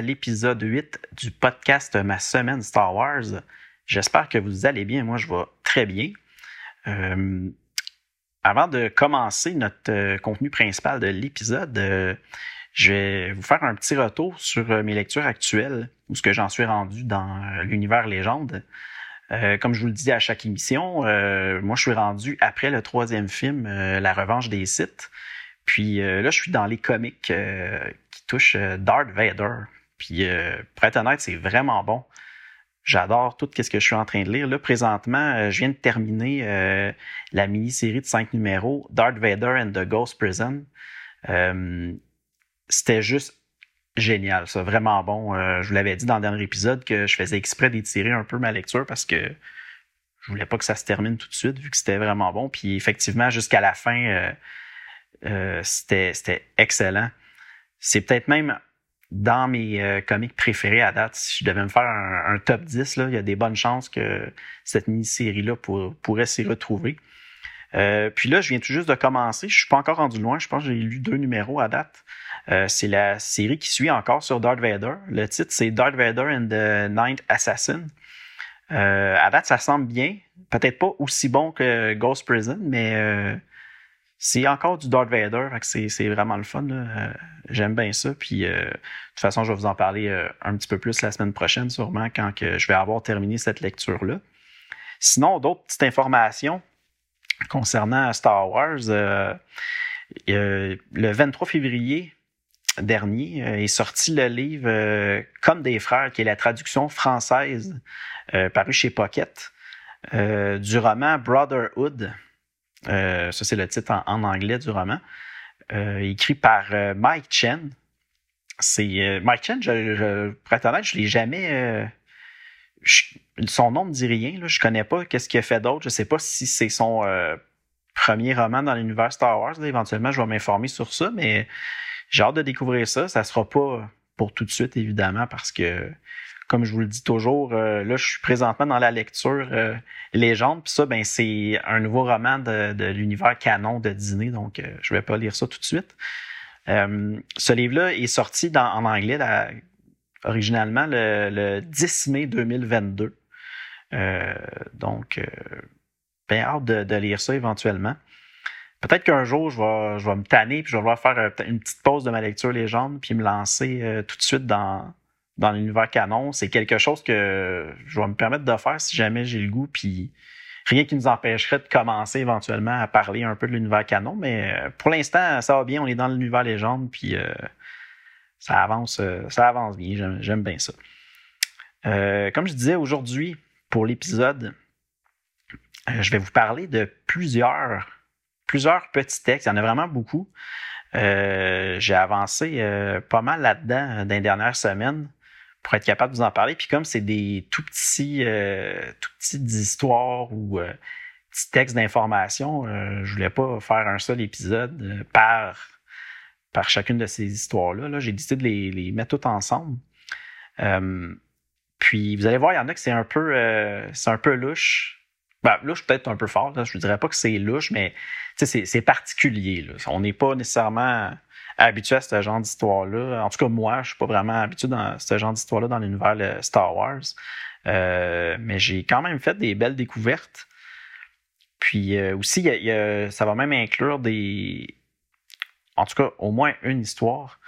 L'épisode 8 du podcast Ma semaine Star Wars. J'espère que vous allez bien. Moi, je vais très bien. Euh, avant de commencer notre euh, contenu principal de l'épisode, euh, je vais vous faire un petit retour sur mes lectures actuelles, où ce que j'en suis rendu dans l'univers légende. comme je vous le dis à chaque émission, moi, je suis rendu après le troisième film, La Revanche des Sith. Puis là, je suis dans les comics touche euh, Darth Vader. Puis, euh, pour être honnête, c'est vraiment bon. J'adore tout ce que je suis en train de lire. Là, présentement, euh, je viens de terminer la mini-série de cinq numéros, Darth Vader and the Ghost Prison. C'était juste génial, ça, vraiment bon. je vous l'avais dit dans le dernier épisode que je faisais exprès d'étirer un peu ma lecture parce que je voulais pas que ça se termine tout de suite vu que c'était vraiment bon. Puis effectivement, jusqu'à la fin, c'était excellent. C'est peut-être même dans mes euh, comics préférés à date. Si je devais me faire un, top 10, là, il y a des bonnes chances que cette mini-série-là pourrait s'y retrouver. Euh, puis là, je viens tout juste de commencer. Je suis pas encore rendu loin. Je pense que j'ai lu deux numéros à date. Euh, c'est la série qui suit encore sur Darth Vader. Le titre, c'est Darth Vader and the Ninth Assassin. à date, ça semble bien. Peut-être pas aussi bon que Ghost Prison, mais c'est encore du Darth Vader, c'est vraiment le fun. Euh, j'aime bien ça. Puis euh, de toute façon, je vais vous en parler euh, un petit peu plus la semaine prochaine, sûrement, quand que je vais avoir terminé cette lecture-là. Sinon, d'autres petites informations concernant Star Wars. le 23 février dernier est sorti le livre Comme des frères, qui est la traduction française parue chez Pocket du roman Brotherhood euh, ça, c'est le titre en, anglais du roman. Euh, écrit par euh, Mike Chen. C'est Mike Chen, je, je, pour être honnête, je l'ai jamais. son nom ne dit rien. Là, je connais pas qu'est-ce qu'il a fait d'autre. Je sais pas si c'est son premier roman dans l'univers Star Wars. éventuellement, je vais m'informer sur ça, mais j'ai hâte de découvrir ça. Ça sera pas pour tout de suite, évidemment, parce que comme je vous le dis toujours, euh, là, je suis présentement dans la lecture euh, Légende, puis ça, ben, c'est un nouveau roman de, l'univers canon de Disney, donc euh, je vais pas lire ça tout de suite. ce livre-là est sorti en anglais originalement le, 10 mai 2022. donc, bien hâte de, lire ça éventuellement. Peut-être qu'un jour, je vais, je vais me tanner, puis je vais vouloir faire une petite pause de ma lecture légende, puis me lancer tout de suite dans, dans l'univers canon, c'est quelque chose que je vais me permettre de faire si jamais j'ai le goût, puis rien qui nous empêcherait de commencer éventuellement à parler un peu de l'univers canon, mais euh, pour l'instant, ça va bien, on est dans l'univers légende, puis euh, ça avance, euh, ça avance bien, j'aime bien ça. comme je disais aujourd'hui, pour l'épisode, je vais vous parler de plusieurs, plusieurs petits textes, il y en a vraiment beaucoup. j'ai avancé pas mal là-dedans dans les dernières semaines pour être capable de vous en parler. Puis comme c'est des tout petits, euh, tout petites histoires ou euh, petits textes d'information, euh, je voulais pas faire un seul épisode euh, par, par chacune de ces histoires-là. -là, J'ai décidé de les, les, mettre toutes ensemble. puis vous allez voir, il y en a que c'est un peu, c'est un peu louche. Ben, louche peut-être un peu fort. Je ne dirais pas que c'est louche, mais c'est particulier. Là. On n'est pas nécessairement habitué à ce genre d'histoire-là. En tout cas, moi, je suis pas vraiment habitué à ce genre d'histoire-là dans l'univers Star Wars. Euh, mais j'ai quand même fait des belles découvertes. Puis euh, aussi, ça va même inclure des. En tout cas, au moins une histoire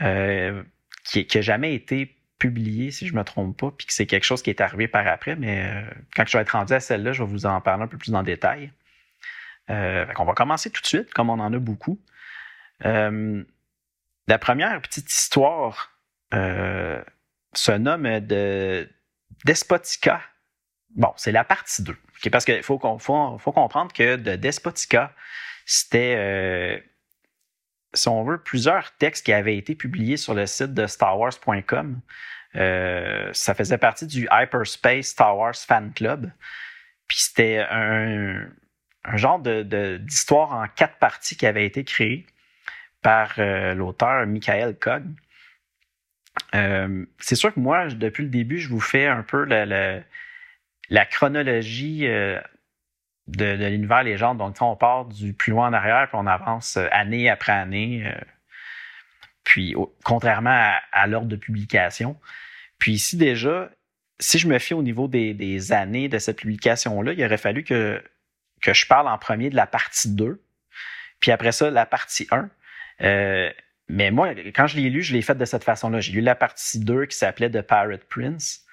euh, qui n'a jamais été publiée, si je ne me trompe pas, puis que c'est quelque chose qui est arrivé par après. Mais quand je vais être rendu à celle-là, je vais vous en parler un peu plus en détail. on va commencer tout de suite, comme on en a beaucoup. Euh, la première petite histoire euh, se nomme de Despotica. Bon, c'est la partie 2. parce qu'il faut, comprendre que de Despotica, c'était euh, si on veut, plusieurs textes qui avaient été publiés sur le site de StarWars.com. Ça faisait partie du Hyperspace Star Wars Fan Club. Puis c'était un, genre d'histoire en quatre parties qui avait été créée par euh, l'auteur Michael Cogg. Euh, c'est sûr que moi, depuis le début, je vous fais un peu la, chronologie de, de l'univers légende. Donc, on part du plus loin en arrière, puis on avance année après année. Puis, contrairement à, l'ordre de publication. Puis ici, déjà, si je me fie au niveau des, années de cette publication-là, il aurait fallu que, que je parle en premier de la partie 2, puis après ça, la partie 1. Euh, mais moi, quand je l'ai lu, je l'ai fait de cette façon-là. J'ai lu la partie 2 qui s'appelait The Pirate Prince.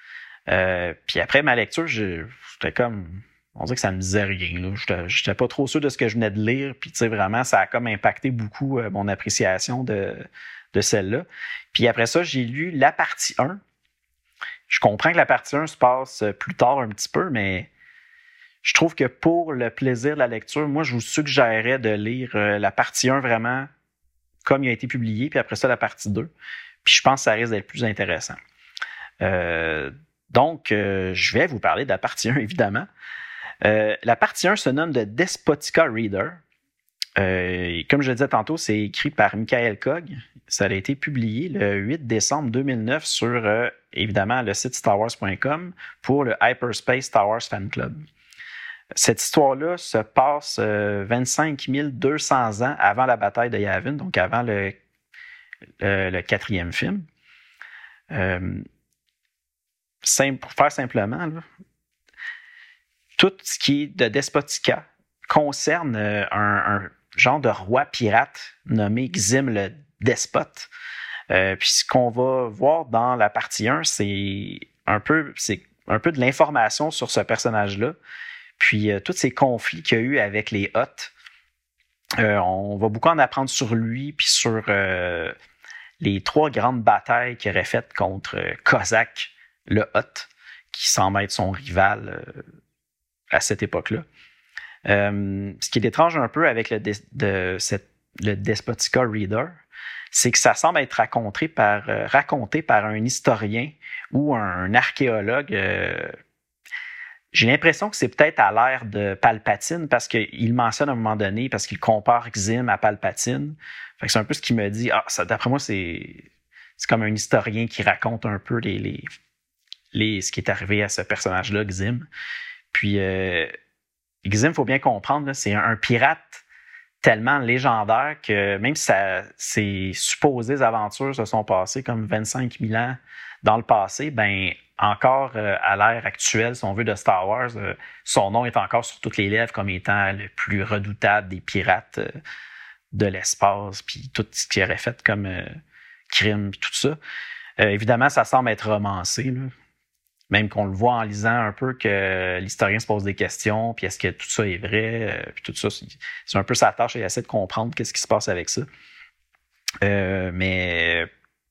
Euh, puis après ma lecture, j'étais comme. On dirait que ça me disait rien. Je n'étais pas trop sûr de ce que je venais de lire. Puis, tu sais, vraiment, ça a comme impacté beaucoup euh, mon appréciation de, de celle-là. Puis après ça, j'ai lu la partie 1. Je comprends que la partie 1 se passe euh, plus tard un petit peu, mais je trouve que pour le plaisir de la lecture, moi, je vous suggérerais de lire la partie 1 vraiment comme il a été publié, puis après ça, la partie 2. Puis je pense que ça risque d'être plus intéressant. Euh, donc, je vais vous parler de la partie 1, évidemment. la partie 1 se nomme de Despotica Reader. Euh, comme je le disais tantôt, c'est écrit par Michael Cogg. Ça a été publié le 8 décembre 2009 sur, euh, évidemment, le site starwars.com pour le Hyperspace Star Wars Fan Club. Cette histoire-là se passe 25 euh, 200 ans avant la bataille de Yavin, donc avant le, quatrième film. Simple, pour faire simplement, tout ce qui est de Despotica concerne un genre de roi pirate nommé Xim le despote. Euh, puis ce qu'on va voir dans la partie 1, c'est un peu, c'est un peu de l'information sur ce personnage-là. Puis euh, tous ces conflits qu'il y a eu avec les Hoth. Euh, on va beaucoup en apprendre sur lui, puis sur les trois grandes batailles qu'il aurait faites contre Kozak le Hoth, qui semble être son rival à cette époque-là. Euh, ce qui est étrange un peu avec le, de, Despotica Reader, c'est que ça semble être raconté par, euh, raconté par un historien ou un, archéologue. Euh, j'ai l'impression que c'est peut-être à l'ère de Palpatine parce qu'il mentionne à un moment donné, parce qu'il compare Xim à Palpatine. c'est un peu ce qui me dit, ah, d'après moi, c'est, c'est comme un historien qui raconte un peu ce qui est arrivé à ce personnage-là, Xim. Puis, Xim, il faut bien comprendre, c'est un, pirate tellement légendaire que même si ses supposées aventures se sont passées comme 25 000 ans dans le passé, ben encore euh, à l'ère actuelle, si on veut, de Star Wars, euh, son nom est encore sur toutes les lèvres comme étant le plus redoutable des pirates euh, de l'espace, puis tout ce qu'il aurait fait comme crime, tout ça. évidemment, ça semble être romancé. Là même qu'on le voit en lisant un peu que l'historien se pose des questions, puis est-ce que tout ça est vrai, euh, puis tout ça, c'est un peu sa tâche et essaie de comprendre qu'est-ce qui se passe avec ça. Euh, mais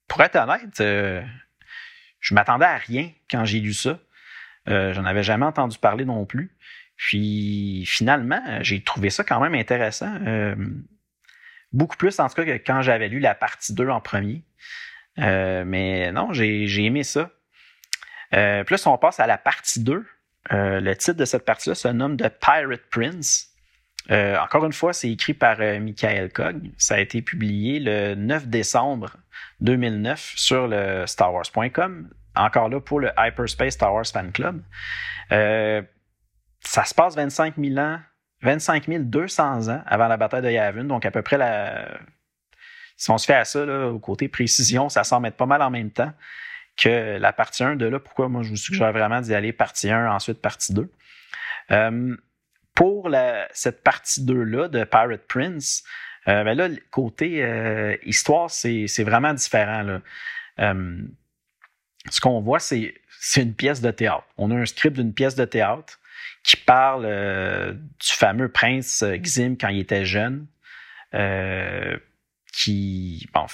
pour être honnête, euh, je m'attendais à rien quand j'ai lu ça. J'en avais jamais entendu parler non plus. Puis finalement, j'ai trouvé ça quand même intéressant. beaucoup plus en tout cas que quand j'avais lu la partie 2 en premier. mais non, j'ai aimé ça. Euh, si on passe à la partie 2, euh, le titre de cette partie-là se nomme The Pirate Prince. Euh, encore une fois, c'est écrit par Michael Cogg. Ça a été publié le 9 décembre 2009 sur le StarWars.com. Encore là pour le Hyperspace Star Wars Fan Club. ça se passe 25 000 ans, 25 200 ans avant la bataille de Yavin, donc à peu près la. Si on se fait à ça, au côté précision, ça semble être pas mal en même temps que la partie 1. De là, pourquoi moi je vous suggère vraiment d'y aller partie 1, ensuite partie 2. Euh, pour cette partie 2-là de Pirate Prince, euh, ben là, côté euh, histoire, c'est vraiment différent. Là. ce qu'on voit, c'est une pièce de théâtre. On a un script d'une pièce de théâtre qui parle du fameux prince Xim quand il était jeune, qui, bon,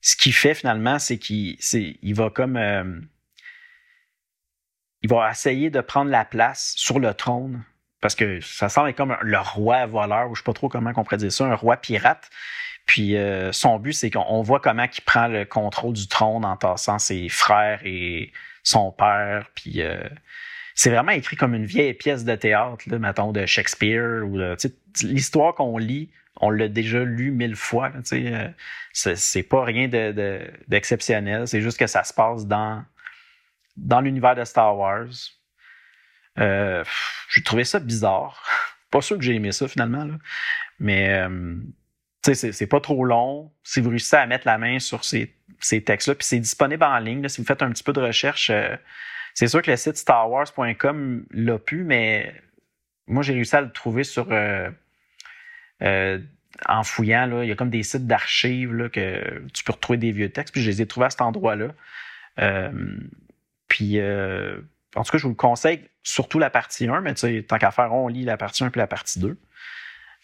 ce qu'il fait finalement, c'est qu'il il va comme. Euh, il va essayer de prendre la place sur le trône, parce que ça semble comme le roi voleur, ou je sais pas trop comment on pourrait dire ça, un roi pirate. Puis son but, c'est qu'on voit comment il prend le contrôle du trône en tassant ses frères et son père. Puis c'est vraiment écrit comme une vieille pièce de théâtre, là, mettons, de Shakespeare. ou L'histoire qu'on lit, on l'a déjà lu mille fois. Euh, c'est pas rien d'exceptionnel. De, c'est juste que ça se passe dans, dans l'univers de Star Wars. Euh, j'ai trouvé ça bizarre. pas sûr que j'ai aimé ça finalement. Là. Mais euh, c'est pas trop long. Si vous réussissez à mettre la main sur ces, ces textes-là, puis c'est disponible en ligne. si vous faites un petit peu de recherche, euh, c'est sûr que le site starwars.com l'a pu, mais moi j'ai réussi à le trouver sur euh, en fouillant, là, il y a comme des sites d'archives que tu peux retrouver des vieux textes. Puis je les ai trouvés à cet endroit-là. Puis, en tout cas, je vous le conseille, surtout la partie 1, mais tant qu'à faire, on lit la partie 1 puis la partie 2.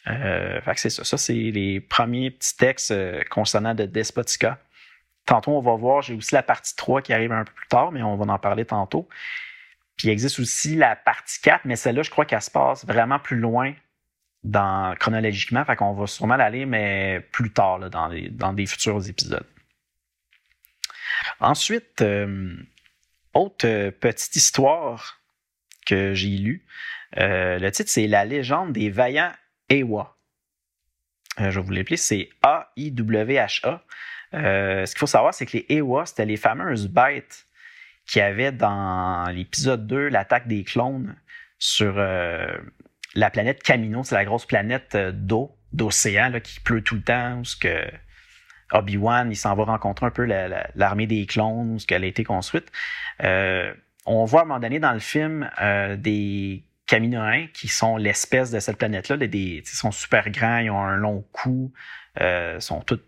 fait que c'est ça. Ça, c'est les premiers petits textes concernant de Despotica. Tantôt, on va voir, j'ai aussi la partie 3 qui arrive un peu plus tard, mais on va en parler tantôt. Puis il existe aussi la partie 4, mais celle-là, je crois qu'elle se passe vraiment plus loin dans, chronologiquement. Fait qu'on va sûrement l'aller, mais plus tard, dans, dans des futurs épisodes. Ensuite, euh, autre euh, petite histoire que j'ai lue. Euh, le titre, c'est La légende des vaillants Ewa. je vais vous l'appeler, c'est A-I-W-H-A. ce qu'il faut savoir, c'est que les Ewa, c'était les fameuses bêtes qu'il y avait dans l'épisode 2, l'attaque des clones, sur la planète Camino, c'est la grosse planète euh, d'eau, d'océan, qui pleut tout le temps, où ce que Obi-Wan, il s'en va rencontrer un peu l'armée des clones, ce qu'elle a été construite. Euh, on voit à un moment donné dans le film euh, des Caminoens qui sont l'espèce de cette planète-là. Ils sont super grands, ils ont un long cou, euh, sont tous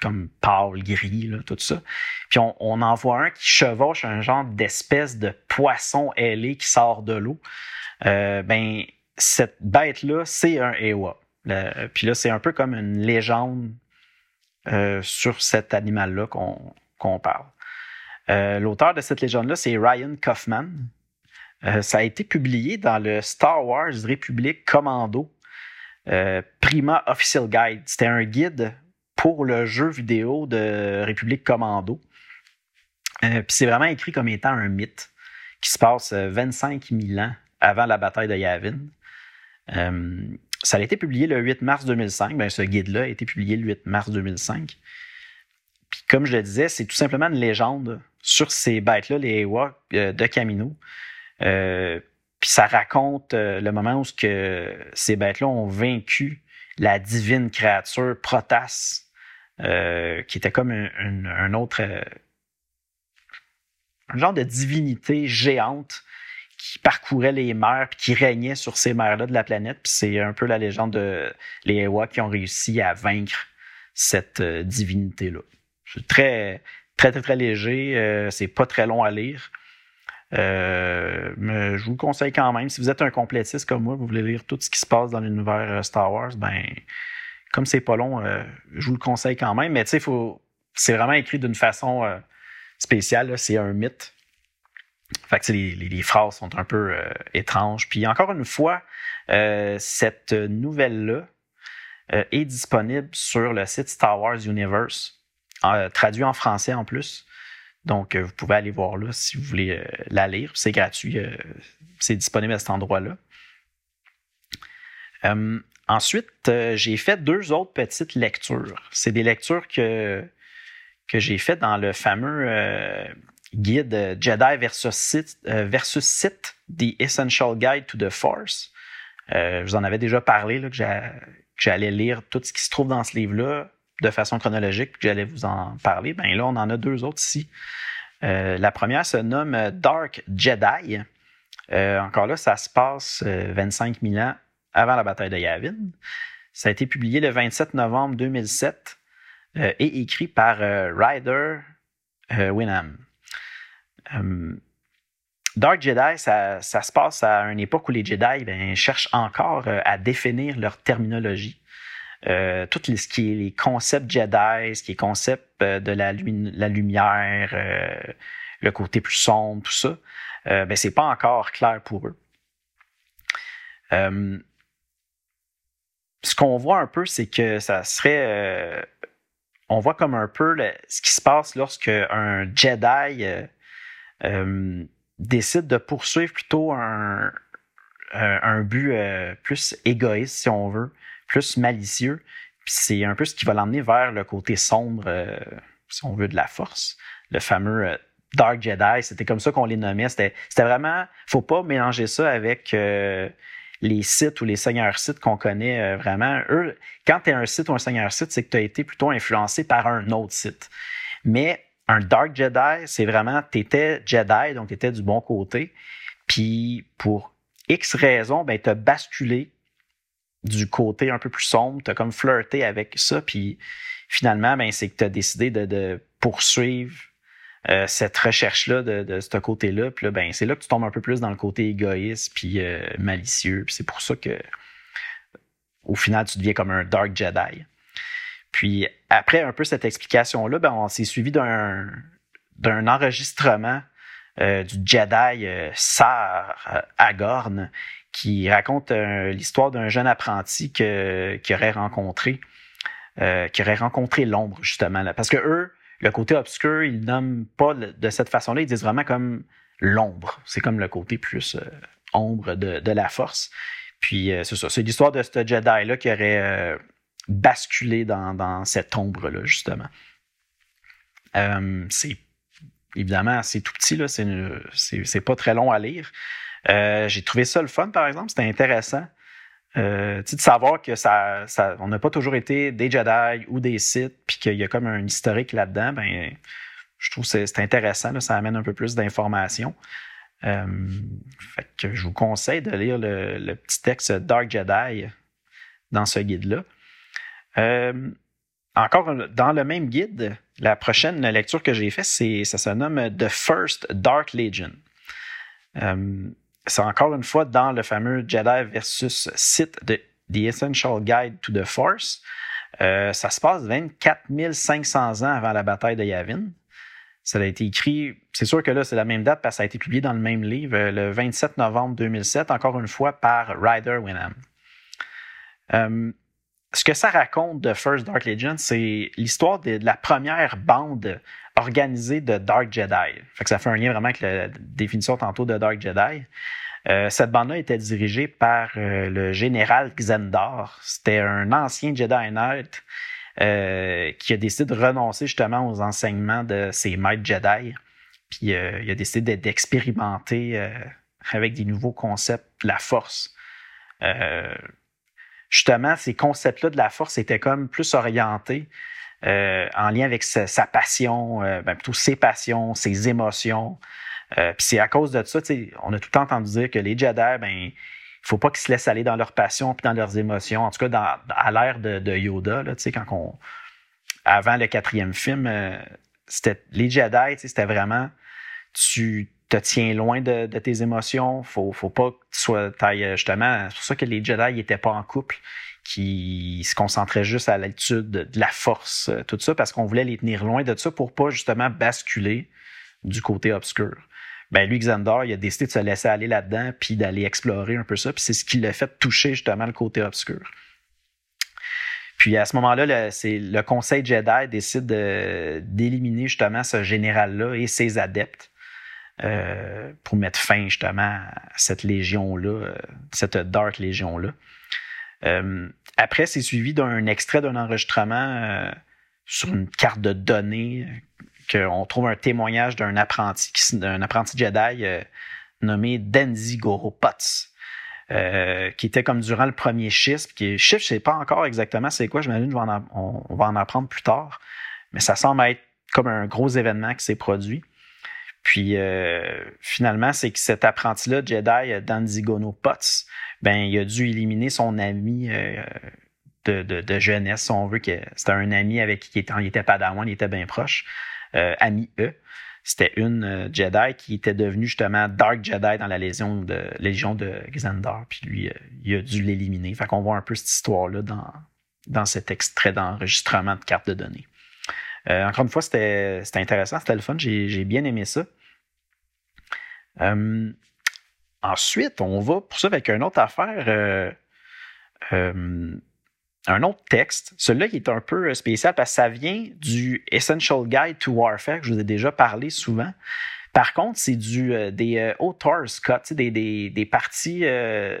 comme pâles, gris, tout ça. Puis on, on, en voit un qui chevauche un genre d'espèce de poisson ailé qui sort de l'eau. Euh, ben, cette bête-là, c'est un Ewa. puis là, c'est un peu comme une légende euh, sur cet animal-là qu'on parle. Euh, l'auteur de cette légende-là, c'est Ryan Kaufman. Euh, ça a été publié dans le Star Wars République Commando Prima Official Guide. C'était un guide pour le jeu vidéo de République Commando. puis c'est vraiment écrit comme étant un mythe qui se passe 25 000 ans avant la bataille de Yavin. Euh, ça a été publié le 8 mars 2005. Ben, ce guide-là a été publié le 8 mars 2005. Puis comme je le disais, c'est tout simplement une légende sur ces bêtes-là, les Ewa euh, de Camino. Euh, puis ça raconte le moment où ces bêtes-là ont vaincu la divine créature Protas, qui était comme un autre, un genre de divinité géante qui parcourait les mers puis qui régnait sur ces mers-là de la planète. Puis c'est un peu la légende de les qui ont réussi à vaincre cette euh, divinité-là. C'est très, très, très, très léger. Euh, c'est pas très long à lire. Euh, mais je vous conseille quand même, si vous êtes un complétiste comme moi, vous voulez lire tout ce qui se passe dans l'univers Star Wars, ben comme c'est pas long, je vous le conseille quand même. Mais tu sais, faut, c'est vraiment écrit d'une façon spéciale. C'est un mythe. Fait que les, phrases sont un peu euh, étranges. Puis encore une fois, euh, cette nouvelle-là euh, est disponible sur le site Star Wars Universe, traduit en français en plus. Donc, vous pouvez aller voir là si vous voulez la lire. C'est gratuit. c'est disponible à cet endroit-là. ensuite, j'ai fait deux autres petites lectures. C'est des lectures que, que j'ai faites dans le fameux guide euh, Jedi versus Sith, euh, The Essential Guide to the Force. Euh, je vous en avais déjà parlé, que j'allais lire tout ce qui se trouve dans ce livre-là de façon chronologique, que j'allais vous en parler. Ben là, on en a deux autres ici. la première se nomme Dark Jedi. encore là, ça se passe 25 000 ans avant la bataille de Yavin. Ça a été publié le 27 novembre 2007 et écrit par Ryder Winham. Euh, Dark Jedi, ça, se passe à une époque où les Jedi ben, cherchent encore euh, à définir leur terminologie. Euh, tout ce qui est les concepts Jedi, ce qui est concept de la, lumière, le côté plus sombre, tout ça, ben, c'est pas encore clair pour eux. ce qu'on voit un peu, c'est que ça serait on voit comme un peu ce qui se passe lorsque un Jedi décide de poursuivre plutôt un, un but plus égoïste, si on veut, plus malicieux. Puis c'est un peu ce qui va l'emmener vers le côté sombre, si on veut, de la force. Le fameux Dark Jedi, c'était comme ça qu'on les nommait. C'était, vraiment, faut pas mélanger ça avec euh, les sites ou les seigneurs sites qu'on connaît euh, vraiment. Eux, quand tu es un site ou un seigneur site, c'est que tu as été plutôt influencé par un autre site. Mais un Dark Jedi, c'est vraiment, tu Jedi, donc tu étais du bon côté. Puis pour X raisons, ben, tu as basculé du côté un peu plus sombre, tu as comme flirté avec ça, puis finalement, ben, c'est que tu as décidé de, poursuivre euh, cette recherche-là de, ce côté-là. Puis là, ben, c'est là que tu tombes un peu plus dans le côté égoïste puis euh, malicieux. Puis c'est pour ça que au final, tu deviens comme un Dark Jedi. Puis après un peu cette explication-là, ben, on s'est suivi d'un, d'un enregistrement euh, du Jedi Sar Agorn qui raconte l'histoire d'un jeune apprenti que, qui aurait rencontré, qui aurait rencontré l'ombre justement. Là. Parce que eux, le côté obscur, ils nomment pas de cette façon-là, ils disent vraiment comme l'ombre. C'est comme le côté plus euh, ombre de, la force. Puis euh, c'est ça, c'est l'histoire de ce Jedi-là qui aurait euh, basculé dans, cette ombre-là, justement. c'est évidemment, c'est tout petit, là, c'est pas très long à lire. J'ai trouvé ça le fun, par exemple, c'était intéressant. Euh, de savoir que ça, on n'a pas toujours été des Jedi ou des Sith, puis qu'il y a comme un historique là-dedans, ben, je trouve que c'est intéressant, ça amène un peu plus d'informations. Euh, fait que je vous conseille de lire le, petit texte Dark Jedi dans ce guide-là. Euh, encore dans le même guide, la prochaine lecture que j'ai faite, ça se nomme The First Dark Legion. Euh, c'est encore une fois dans le fameux Jedi versus Sith de The Essential Guide to the Force. Euh, ça se passe 24 500 ans avant la bataille de Yavin. Ça a été écrit, c'est sûr que là, c'est la même date parce que ça a été publié dans le même livre, euh, le 27 novembre 2007, encore une fois par Ryder Winham. Euh, ce que ça raconte de First Dark Legend, c'est l'histoire de, la première bande organisée de Dark Jedi. Fait que ça fait un lien vraiment avec la définition tantôt de Dark Jedi. Euh, cette bande-là était dirigée par euh, le général Xendar. C'était un ancien Jedi Knight euh, qui a décidé de renoncer justement aux enseignements de ses maîtres Jedi. Puis il a décidé d'expérimenter avec des nouveaux concepts la force justement, ces concepts-là de la force étaient comme plus orientés euh, en lien avec sa, passion, euh, ben, plutôt ses passions, ses émotions. Euh, puis c'est à cause de ça, on a tout le temps entendu dire que les Jedi, ben, il faut pas qu'ils se laissent aller dans leurs passions puis dans leurs émotions. En tout cas, dans, à l'ère de, de, Yoda, là, quand on, avant le quatrième film, c'était les Jedi, c'était vraiment tu te tiens loin de, tes émotions. Faut, faut pas que tu sois justement. C'est pour ça que les Jedi n'étaient pas en couple, qui se concentraient juste à l'étude de, la force, euh, tout ça, parce qu'on voulait les tenir loin de ça pour pas justement basculer du côté obscur. Ben lui, Xandar, il a décidé de se laisser aller là-dedans, puis d'aller explorer un peu ça, puis c'est ce qui l'a fait toucher justement le côté obscur. Puis à ce moment-là, le Conseil Jedi décide d'éliminer justement ce général-là et ses adeptes euh, pour mettre fin justement à cette légion-là, euh, cette Dark Légion-là. Euh, après, c'est suivi d'un extrait d'un enregistrement sur une carte de données qu'on trouve un témoignage d'un apprenti, d'un apprenti Jedi nommé Denzi Goro Potts. qui était comme durant le premier chiffre. Qui, chiffre, je ne sais pas encore exactement c'est quoi, j'imagine qu'on on va en apprendre plus tard, mais ça semble être comme un gros événement qui s'est produit. Puis euh, finalement, c'est que cet apprenti-là, Jedi euh, Danzigono Potts, ben, il a dû éliminer son ami euh, de, de, jeunesse, si on veut. que C'était un ami avec qui il était, il était il était bien proche. ami E. C'était une Jedi qui était devenue justement Dark Jedi dans la Légion de, Légion de Xandar. Puis lui, il a dû l'éliminer. Fait qu'on voit un peu cette histoire-là dans, dans cet extrait d'enregistrement de carte de données. Euh, encore une fois, c'était intéressant, c'était le fun, j'ai bien aimé ça. Euh, ensuite, on va pour ça avec une autre affaire. Euh, un autre texte. Celui-là qui est un peu spécial parce que ça vient du Essential Guide to Warfare, que je vous ai déjà parlé souvent. Par contre, c'est du euh, des euh, authors cut, des, des, des parties. Euh,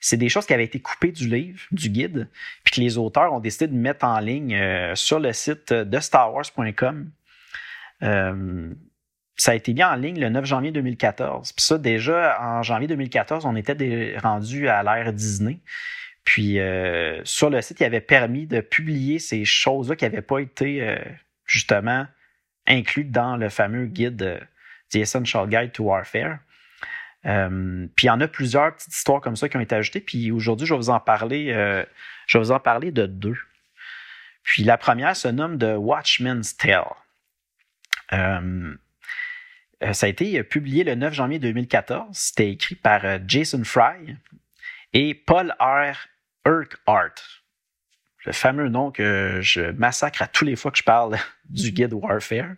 c'est des choses qui avaient été coupées du livre, du guide, puis que les auteurs ont décidé de mettre en ligne sur le site de StarWars.com. ça a été mis en ligne le 9 janvier 2014. Puis ça, déjà, en janvier 2014, on était rendu à l'ère Disney. Puis sur le site, il avait permis de publier ces choses-là qui n'avaient pas été justement incluses dans le fameux guide The Essential Guide to Warfare. Euh, puis il y en a plusieurs petites histoires comme ça qui ont été ajoutées. Puis aujourd'hui, je vais vous en parler. Euh, je vous en parler de deux. Puis la première se nomme The Watchman's Tale. Euh, ça a été publié le 9 janvier 2014. C'était écrit par Jason Fry et Paul R. Urquhart. Le fameux nom que je massacre à tous les fois que je parle du guide Warfare.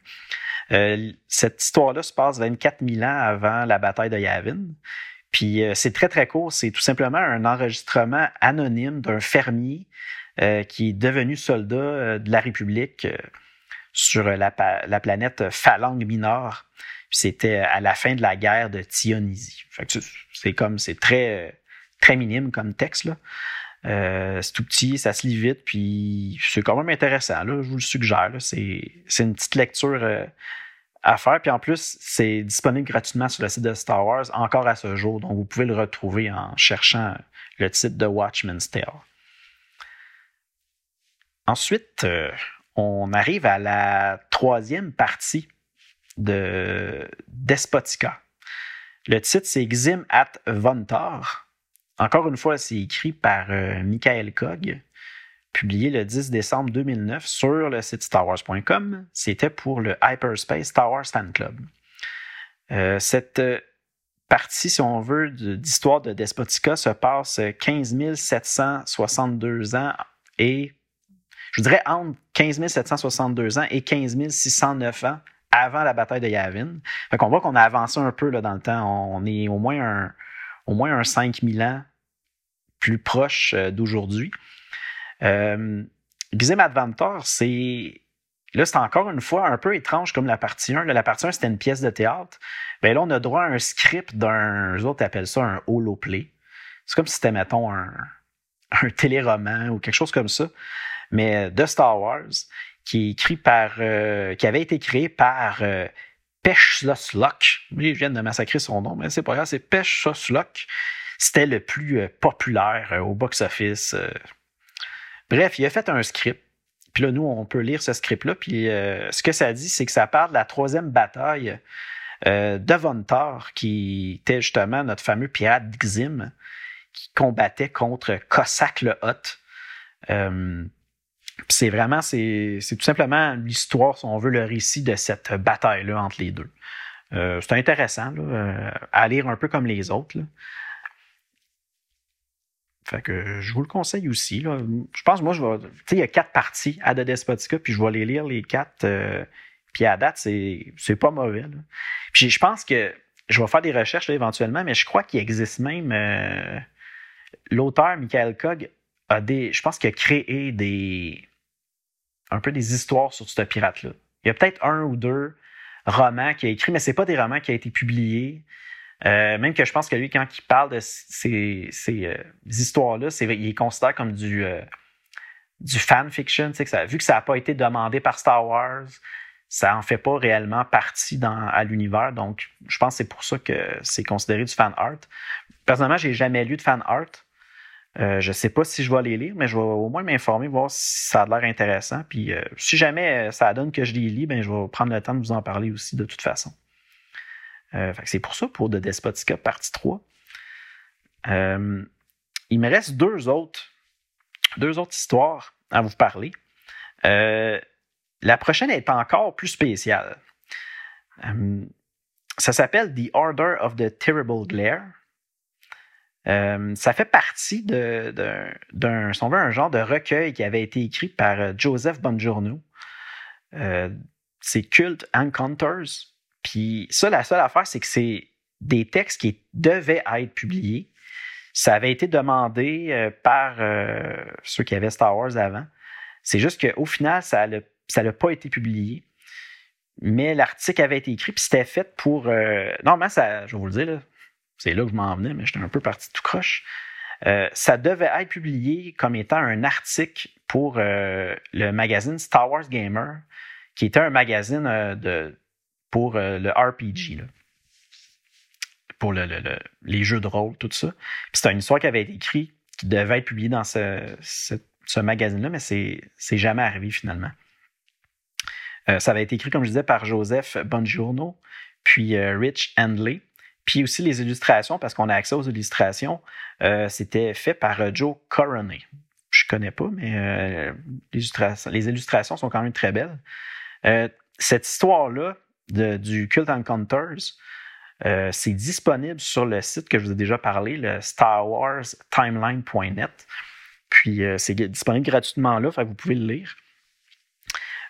Euh, cette histoire-là se passe 24 000 ans avant la bataille de Yavin. Puis euh, c'est très, très court. C'est tout simplement un enregistrement anonyme d'un fermier euh, qui est devenu soldat de la République sur la, planète Phalang Minor. C'était à la fin de la guerre de Tionisie. C'est comme, c'est très, très minime comme texte. Là. C'est tout petit, ça se lit vite, puis c'est quand même intéressant. Je vous le suggère. C'est, une petite lecture à faire. Puis en plus, c'est disponible gratuitement sur le site de Star Wars encore à ce jour. Donc, vous pouvez le retrouver en cherchant le titre de Watchman's Tale. Ensuite, euh, on arrive à la troisième partie de Despotica. Le titre, c'est Xim at Vontar. Encore une fois, c'est écrit par euh, Michael Cog publié le 10 décembre 2009 sur le site starwars.com. C'était pour le Hyperspace Star Wars Fan Club. Euh, cette euh, partie, si on veut, d'histoire de Despotica se passe 15 762 ans et, je dirais, entre 15 762 ans et 15 609 ans avant la bataille de Yavin. Fait qu'on voit qu'on a avancé un peu là, dans le temps. On est au moins un, au moins un 5000 ans plus proche euh, d'aujourd'hui. Euh, Gizem Adventure, c'est. Là, c'est encore une fois un peu étrange comme la partie 1. la partie 1, c'était une pièce de théâtre. Bien là, on a droit à un script d'un. Eux autres appellent ça un holoplay. C'est comme si c'était, mettons, un, un téléroman ou quelque chose comme ça. Mais de Star Wars, qui est écrit par. Euh, qui avait été créé par. Euh, Pesh Oui, je viens de massacrer son nom, mais c'est pas grave, c'est Pesh C'était le plus euh, populaire au box-office. Bref, il a fait un script. Puis là, nous, on peut lire ce script-là. Puis euh, ce que ça dit, c'est que ça parle de la troisième bataille euh, de Vontar, qui était justement notre fameux pirate Xim, qui combattait contre Cossack le Hot. Euh, c'est vraiment, c'est tout simplement l'histoire, si on veut, le récit de cette bataille-là entre les deux. c'est intéressant à lire un peu comme les autres. Fait que je vous le conseille aussi. Là. Je pense, moi, je vais. Tu sais, il y a quatre parties à The Despotica, puis je vais les lire les quatre. Euh, puis à date, c'est, pas mauvais. Puis je pense que je vais faire des recherches éventuellement, mais je crois qu'il existe même. Euh, l'auteur, Michael Cog, a des. Je pense qu'il a créé des. un peu des histoires sur ce pirate-là. Il y a peut-être un ou deux romans qu'il a écrits, mais c'est pas des romans qui ont été publiés. Euh, même que je pense que lui, quand il parle de ces, euh, histoires-là, il est considéré comme du, euh, du fanfiction. Que vu que ça n'a pas été demandé par Star Wars, ça en fait pas réellement partie dans, à l'univers. Donc, je pense que c'est pour ça que c'est considéré du fan art. Personnellement, j'ai jamais lu de fan art. Euh, je sais pas si je vais les lire, mais je vais au moins m'informer, voir si ça a l'air intéressant. Puis si jamais ça donne que je les lis, ben, je vais prendre le temps de vous en parler aussi de toute façon. Euh, c'est pour ça, pour The Despotica partie 3. Euh, il me reste deux autres, deux autres histoires à vous parler. Euh, la prochaine est encore plus spéciale. ça s'appelle The Order of the Terrible Glare. ça fait partie d'un, un genre de recueil qui avait été écrit par Joseph Bongiorno. c'est Cult Encounters. Puis ça, la seule affaire, c'est que c'est des textes qui devaient être publiés. Ça avait été demandé par ceux qui avaient Star Wars avant. C'est juste qu'au final, ça n'a pas été publié. Mais l'article avait été écrit, puis c'était fait pour. normalement, ça, je vais vous le dire, c'est là que je m'en venais, mais j'étais un peu parti tout croche. ça devait être publié comme étant un article pour le magazine Star Wars Gamer, qui était un magazine de, pour le RPG pour les jeux de rôle, tout ça. Puis c'était une histoire qui avait été écrite, qui devait être publiée dans ce, magazine-là, mais c'est, c'est jamais arrivé finalement. Euh, ça avait été écrit, comme je disais, par Joseph Bongiorno, puis euh, Rich Handley. Puis aussi les illustrations, parce qu'on a accès aux illustrations, euh, c'était fait par Joe Coroney. Je connais pas, mais les illustrations sont quand même très belles. cette histoire-là du Cult Encounters, euh, c'est disponible sur le site que je vous ai déjà parlé, le starwarstimeline.net. Puis euh, c'est disponible gratuitement là, vous pouvez le lire.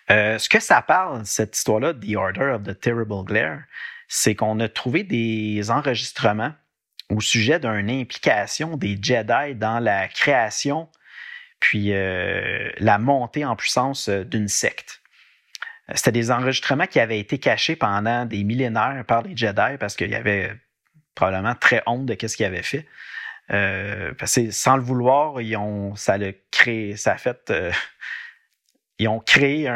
Euh, ce que ça parle, cette histoire-là, The Order of the Terrible Glare, c'est qu'on a trouvé des enregistrements au sujet d'une implication des Jedi dans la création puis la montée en puissance d'une secte. C'était des enregistrements qui avaient été cachés pendant des millénaires par les Jedi parce qu'il y avait probablement très honte de ce qu'ils avaient fait. Euh, parce que sans le vouloir, ils ont, ça a créé, ça a fait, euh, ils ont créé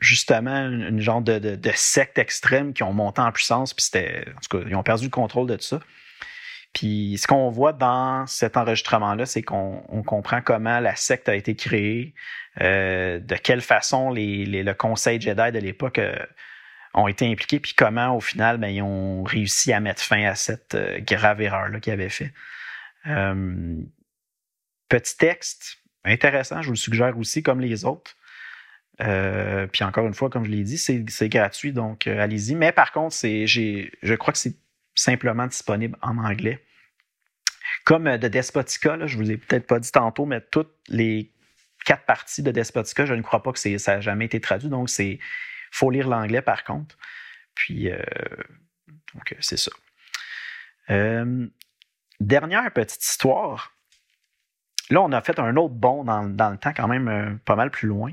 justement une, genre de, de, secte extrême qui ont monté en puissance, puis c'était, en tout cas, ils ont perdu le contrôle de tout ça. Puis ce qu'on voit dans cet enregistrement-là, c'est qu'on comprend comment la secte a été créée, euh, de quelle façon les, le Conseil Jedi de l'époque euh, ont été impliqués, puis comment au final ben, ils ont réussi à mettre fin à cette euh, grave erreur-là qu'ils avaient fait. petit texte, intéressant, je vous le suggère aussi comme les autres. puis encore une fois, comme je l'ai dit, c'est gratuit, donc allez-y. Mais par contre, je crois que c'est simplement disponible en anglais. Comme euh, de Despotica, là, je vous ai peut-être pas dit tantôt, mais toutes les quatre parties de Despotica, je ne crois pas que ça n'a jamais été traduit. Donc, c'est faut lire l'anglais par contre. Puis, euh, donc, c'est ça. Euh, dernière petite histoire. Là, on a fait un autre bond dans, le temps, quand même pas mal plus loin.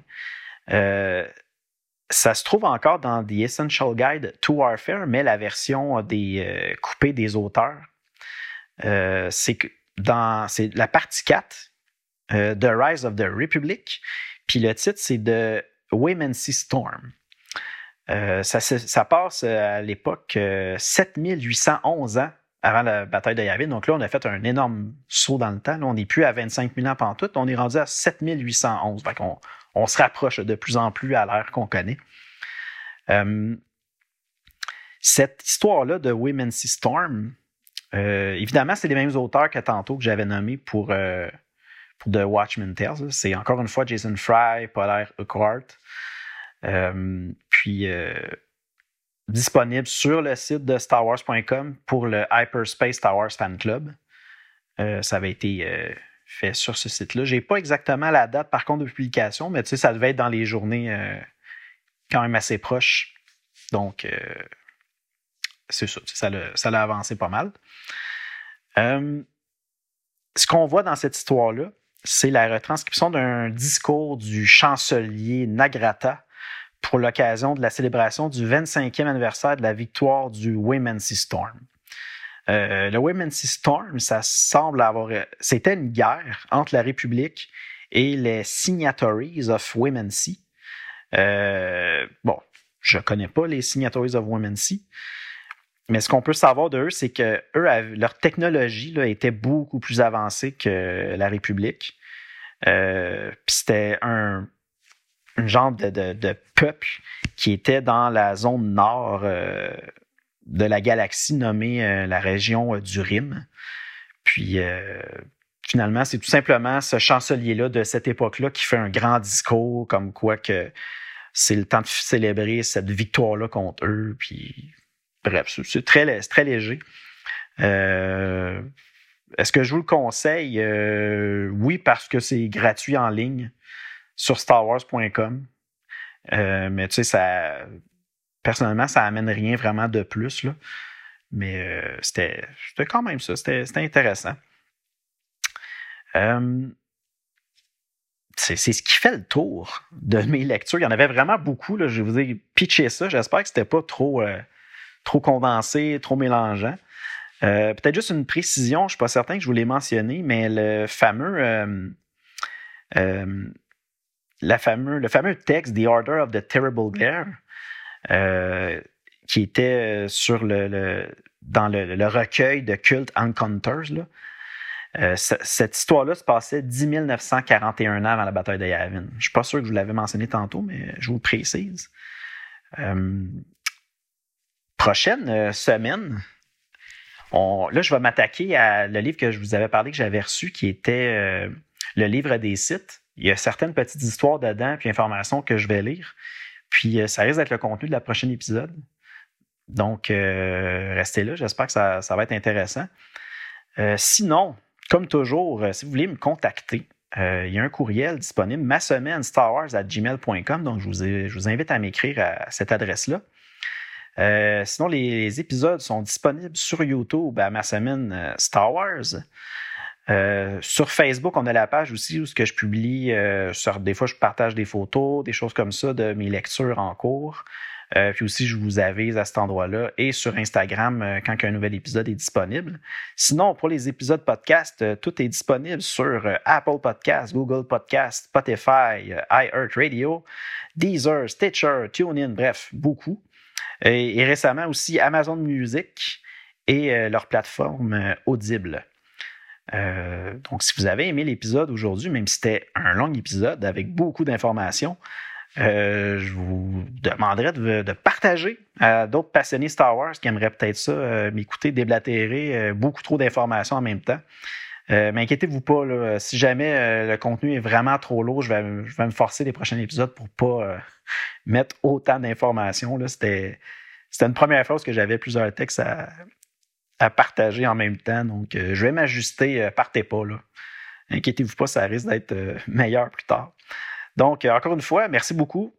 Ça se trouve encore dans The Essential Guide to Warfare, mais la version des coupée des auteurs euh, c'est que dans c'est la partie 4 euh, The Rise of the Republic. Puis le titre, c'est de Women's Storm. Euh, ça, ça, passe à l'époque 7811 ans avant la bataille de Yavin. Donc là, on a fait un énorme saut dans le temps. Là, on n'est plus à 25 000 ans pantoute. On est rendu à 7811. Donc on, on se rapproche de plus en plus à l'ère qu'on connaît. cette histoire-là de Women's Storm, euh, évidemment, c'est les mêmes auteurs que tantôt que j'avais nommés pour, euh, pour The Watchmen Tales. C'est encore une fois Jason Fry, Paul. Euh, puis disponible sur le site de StarWars.com pour le Hyperspace Star Wars Fan Club. ça avait été fait sur ce site-là. J'ai pas exactement la date par contre de publication, mais tu sais, ça devait être dans les journées quand même assez proches. Donc, c'est ça, ça l'a avancé pas mal. Euh, ce qu'on voit dans cette histoire-là, c'est la retranscription d'un discours du chancelier Nagrata pour l'occasion de la célébration du 25e anniversaire de la victoire du Women's Storm. Euh, le Women's Storm, ça semble avoir. C'était une guerre entre la République et les Signatories of Women's euh, bon, je ne connais pas les Signatories of Women's mais ce qu'on peut savoir d'eux, c'est que eux, leur technologie était beaucoup plus avancée que la République. Euh, c'était un, genre de, peuple qui était dans la zone nord de la galaxie nommée euh, la région du Rim. Puis finalement, c'est tout simplement ce chancelier-là de cette époque-là qui fait un grand discours comme quoi que c'est le temps de célébrer cette victoire-là contre eux. Puis bref, c'est très, léger. Euh, est-ce que je vous le conseille? Euh, oui, parce que c'est gratuit en ligne sur starwars.com. Euh, mais tu sais, ça, personnellement, ça amène rien vraiment de plus. Mais c'était quand même ça. C'était intéressant. c'est ce qui fait le tour de mes lectures. Il y en avait vraiment beaucoup. Là. Je vous ai pitché ça. J'espère que c'était pas trop, trop condensé, trop mélangeant. Peut-être juste une précision, je ne suis pas certain que je vous l'ai mentionné, mais le fameux le fameux texte The Order of the Terrible Glare, euh, qui était euh, sur le, dans le, recueil de Cult Encounters. Euh, cette histoire-là se passait 10 941 ans avant la bataille de Yavin. Je ne suis pas sûr que je vous l'avais mentionné tantôt, mais je vous précise. prochaine semaine, là, je vais m'attaquer à le livre que je vous avais parlé que j'avais reçu, qui était le livre des sites il y a certaines petites histoires dedans, puis informations que je vais lire. Puis euh, ça risque d'être le contenu de la prochaine épisode. Donc, euh, restez là. J'espère que ça, va être intéressant. Euh, sinon, comme toujours, si vous voulez me contacter, il y a un courriel disponible, ma semaine. Donc, je vous, invite à m'écrire à cette adresse-là. sinon, les, épisodes sont disponibles sur YouTube à ma semaine Star Wars. Euh, sur Facebook, on a la page aussi où ce que je publie, euh, des fois je partage des photos, des choses comme ça de mes lectures en cours. Euh, puis aussi, je vous avise à cet endroit-là et sur Instagram quand un nouvel épisode est disponible. Sinon, pour les épisodes podcast, tout est disponible sur Apple Podcast, Google Podcast, Spotify, iHeartRadio, Deezer, Stitcher, TuneIn, bref, beaucoup. Et, et récemment aussi Amazon Music et leur plateforme Audible. Euh, donc, si vous avez aimé l'épisode aujourd'hui, même si c'était un long épisode avec beaucoup d'informations, euh, je vous demanderais de, partager à d'autres passionnés Star Wars qui aimeraient peut-être ça, euh, m'écouter déblatérer beaucoup trop d'informations en même temps. mais inquiétez-vous pas, si jamais le contenu est vraiment trop lourd, je vais, me forcer les prochains épisodes pour pas mettre autant d'informations. C'était, c'était une première fois que j'avais plusieurs textes à, à partager en même temps. Donc, euh, je vais m'ajuster. Euh, partez pas, là. Inquiétez-vous pas, ça risque d'être euh, meilleur plus tard. Donc, encore une fois, merci beaucoup.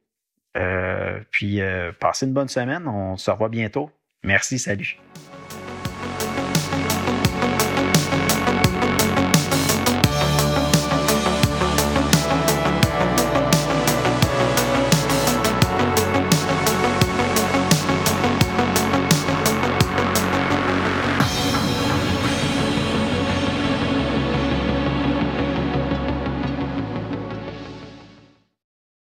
puis, passez une bonne semaine. On se revoit bientôt. Merci, salut.